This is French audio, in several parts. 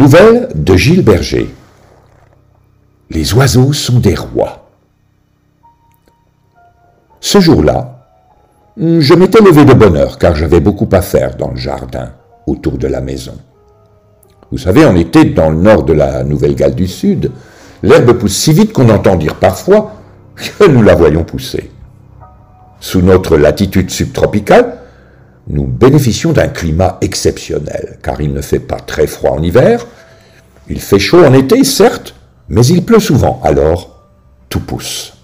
Nouvelle de Gilles Berger. Les oiseaux sont des rois. Ce jour-là, je m'étais levé de bonne heure car j'avais beaucoup à faire dans le jardin autour de la maison. Vous savez, on était dans le nord de la Nouvelle-Galles du Sud. L'herbe pousse si vite qu'on entend dire parfois que nous la voyons pousser. Sous notre latitude subtropicale, nous bénéficions d'un climat exceptionnel, car il ne fait pas très froid en hiver, il fait chaud en été, certes, mais il pleut souvent, alors tout pousse.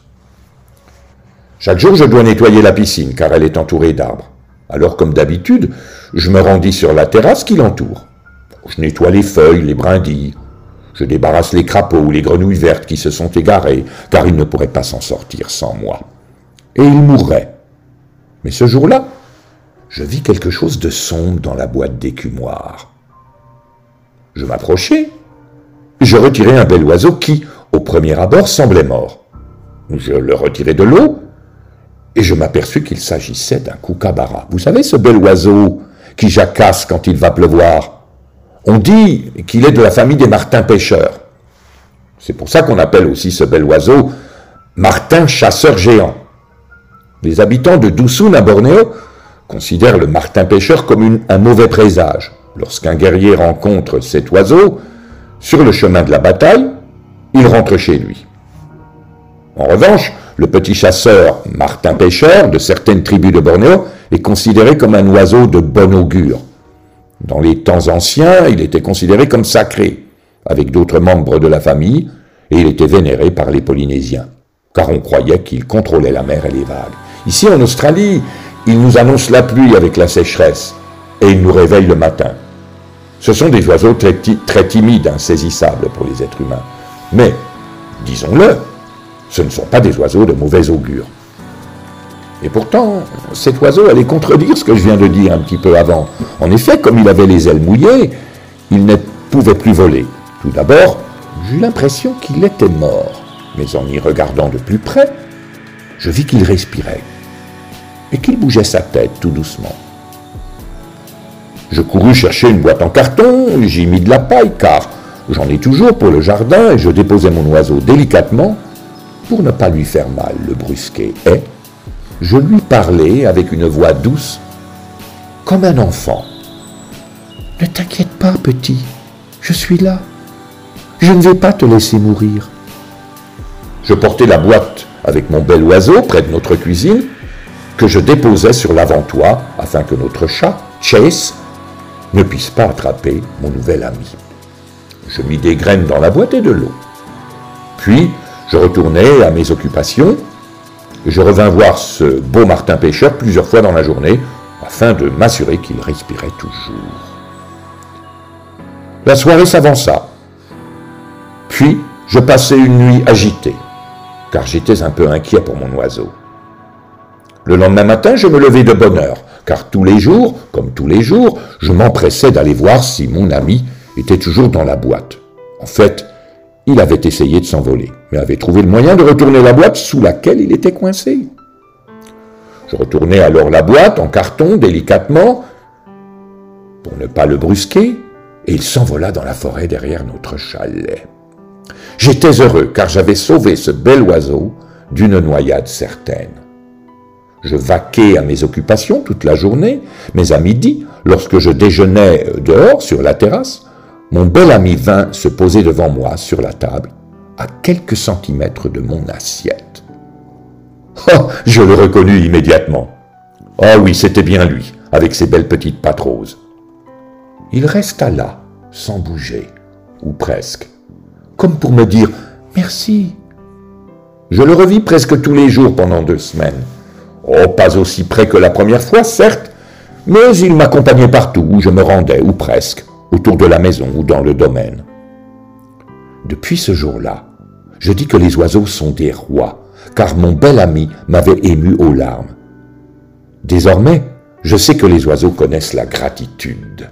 Chaque jour, je dois nettoyer la piscine, car elle est entourée d'arbres. Alors, comme d'habitude, je me rendis sur la terrasse qui l'entoure. Je nettoie les feuilles, les brindilles. Je débarrasse les crapauds ou les grenouilles vertes qui se sont égarées, car ils ne pourraient pas s'en sortir sans moi. Et ils mourraient. Mais ce jour-là, je vis quelque chose de sombre dans la boîte d'écumoire. Je m'approchai, je retirai un bel oiseau qui, au premier abord, semblait mort. Je le retirai de l'eau, et je m'aperçus qu'il s'agissait d'un kookaburra. Vous savez, ce bel oiseau qui jacasse quand il va pleuvoir. On dit qu'il est de la famille des martins pêcheurs. C'est pour ça qu'on appelle aussi ce bel oiseau martin chasseur géant. Les habitants de Dusun à Bornéo considère le martin pêcheur comme un mauvais présage. Lorsqu'un guerrier rencontre cet oiseau, sur le chemin de la bataille, il rentre chez lui. En revanche, le petit chasseur martin pêcheur de certaines tribus de Bornéo est considéré comme un oiseau de bon augure. Dans les temps anciens, il était considéré comme sacré, avec d'autres membres de la famille, et il était vénéré par les Polynésiens, car on croyait qu'il contrôlait la mer et les vagues. Ici en Australie, il nous annonce la pluie avec la sécheresse et il nous réveille le matin. Ce sont des oiseaux très, timides, insaisissables pour les êtres humains. Mais, disons-le, ce ne sont pas des oiseaux de mauvais augure. Et pourtant, cet oiseau allait contredire ce que je viens de dire un petit peu avant. En effet, comme il avait les ailes mouillées, il ne pouvait plus voler. Tout d'abord, j'eus l'impression qu'il était mort. Mais en y regardant de plus près, je vis qu'il respirait et qu'il bougeait sa tête tout doucement. Je courus chercher une boîte en carton, j'y mis de la paille, car j'en ai toujours pour le jardin, et je déposai mon oiseau délicatement, pour ne pas lui faire mal, le brusquer, et je lui parlais avec une voix douce, comme un enfant. Ne t'inquiète pas, petit, je suis là. Je ne vais pas te laisser mourir. Je portai la boîte avec mon bel oiseau près de notre cuisine, que je déposais sur l'avant-toit afin que notre chat, Chase, ne puisse pas attraper mon nouvel ami. Je mis des graines dans la boîte et de l'eau. Puis, je retournai à mes occupations. Je revins voir ce beau Martin pêcheur plusieurs fois dans la journée afin de m'assurer qu'il respirait toujours. La soirée s'avança. Puis, je passai une nuit agitée, car j'étais un peu inquiet pour mon oiseau. Le lendemain matin, je me levai de bonne heure, car tous les jours, comme tous les jours, je m'empressais d'aller voir si mon ami était toujours dans la boîte. En fait, il avait essayé de s'envoler, mais avait trouvé le moyen de retourner la boîte sous laquelle il était coincé. Je retournai alors la boîte en carton délicatement pour ne pas le brusquer, et il s'envola dans la forêt derrière notre chalet. J'étais heureux car j'avais sauvé ce bel oiseau d'une noyade certaine. Je vaquais à mes occupations toute la journée, mais à midi, lorsque je déjeunais dehors sur la terrasse, mon bel ami vint se poser devant moi sur la table, à quelques centimètres de mon assiette. Oh, je le reconnus immédiatement. Oh oui, c'était bien lui, avec ses belles petites pattes roses. Il resta là, sans bouger, ou presque, comme pour me dire merci. Je le revis presque tous les jours pendant deux semaines. Oh, pas aussi près que la première fois, certes, mais il m'accompagnait partout où je me rendais, ou presque, autour de la maison ou dans le domaine. Depuis ce jour-là, je dis que les oiseaux sont des rois, car mon bel ami m'avait ému aux larmes. Désormais, je sais que les oiseaux connaissent la gratitude.